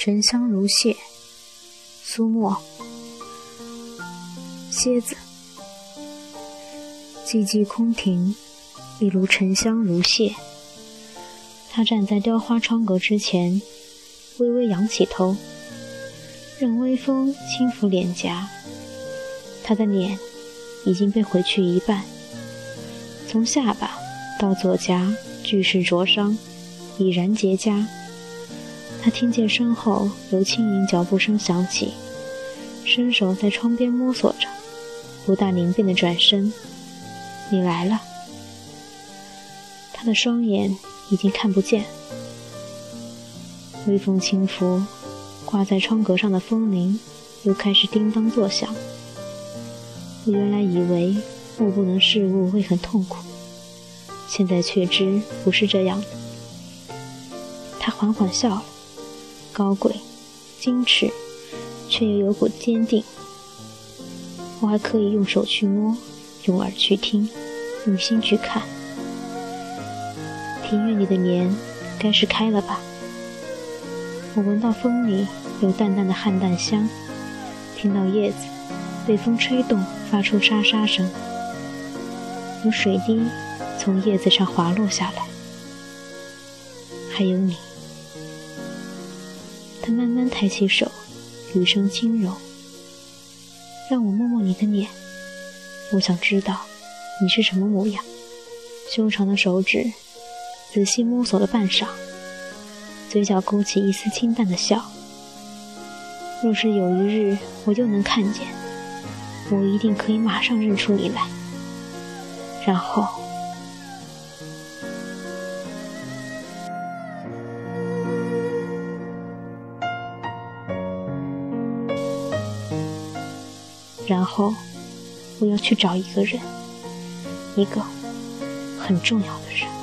沉香如屑，苏沫。蝎子，寂寂空庭，一如沉香如屑。他站在雕花窗格之前，微微仰起头，任微风轻拂脸颊。他的脸已经被毁去一半，从下巴到左颊俱是灼伤，已然结痂。他听见身后有轻盈脚步声响起，伸手在窗边摸索着，不大灵便的转身：“你来了。”他的双眼已经看不见。微风轻拂，挂在窗格上的风铃又开始叮当作响。我原来以为目不能视物会很痛苦，现在却知不是这样的。他缓缓笑了。高贵、矜持，却又有股坚定。我还可以用手去摸，用耳去听，用心去看。庭院里的莲该是开了吧？我闻到风里有淡淡的菡萏香，听到叶子被风吹动发出沙沙声，有水滴从叶子上滑落下来，还有你。他慢慢抬起手，语声轻柔，让我摸摸你的脸。我想知道你是什么模样。修长的手指仔细摸索了半晌，嘴角勾起一丝清淡的笑。若是有一日我又能看见，我一定可以马上认出你来，然后。然后，我要去找一个人，一个很重要的人。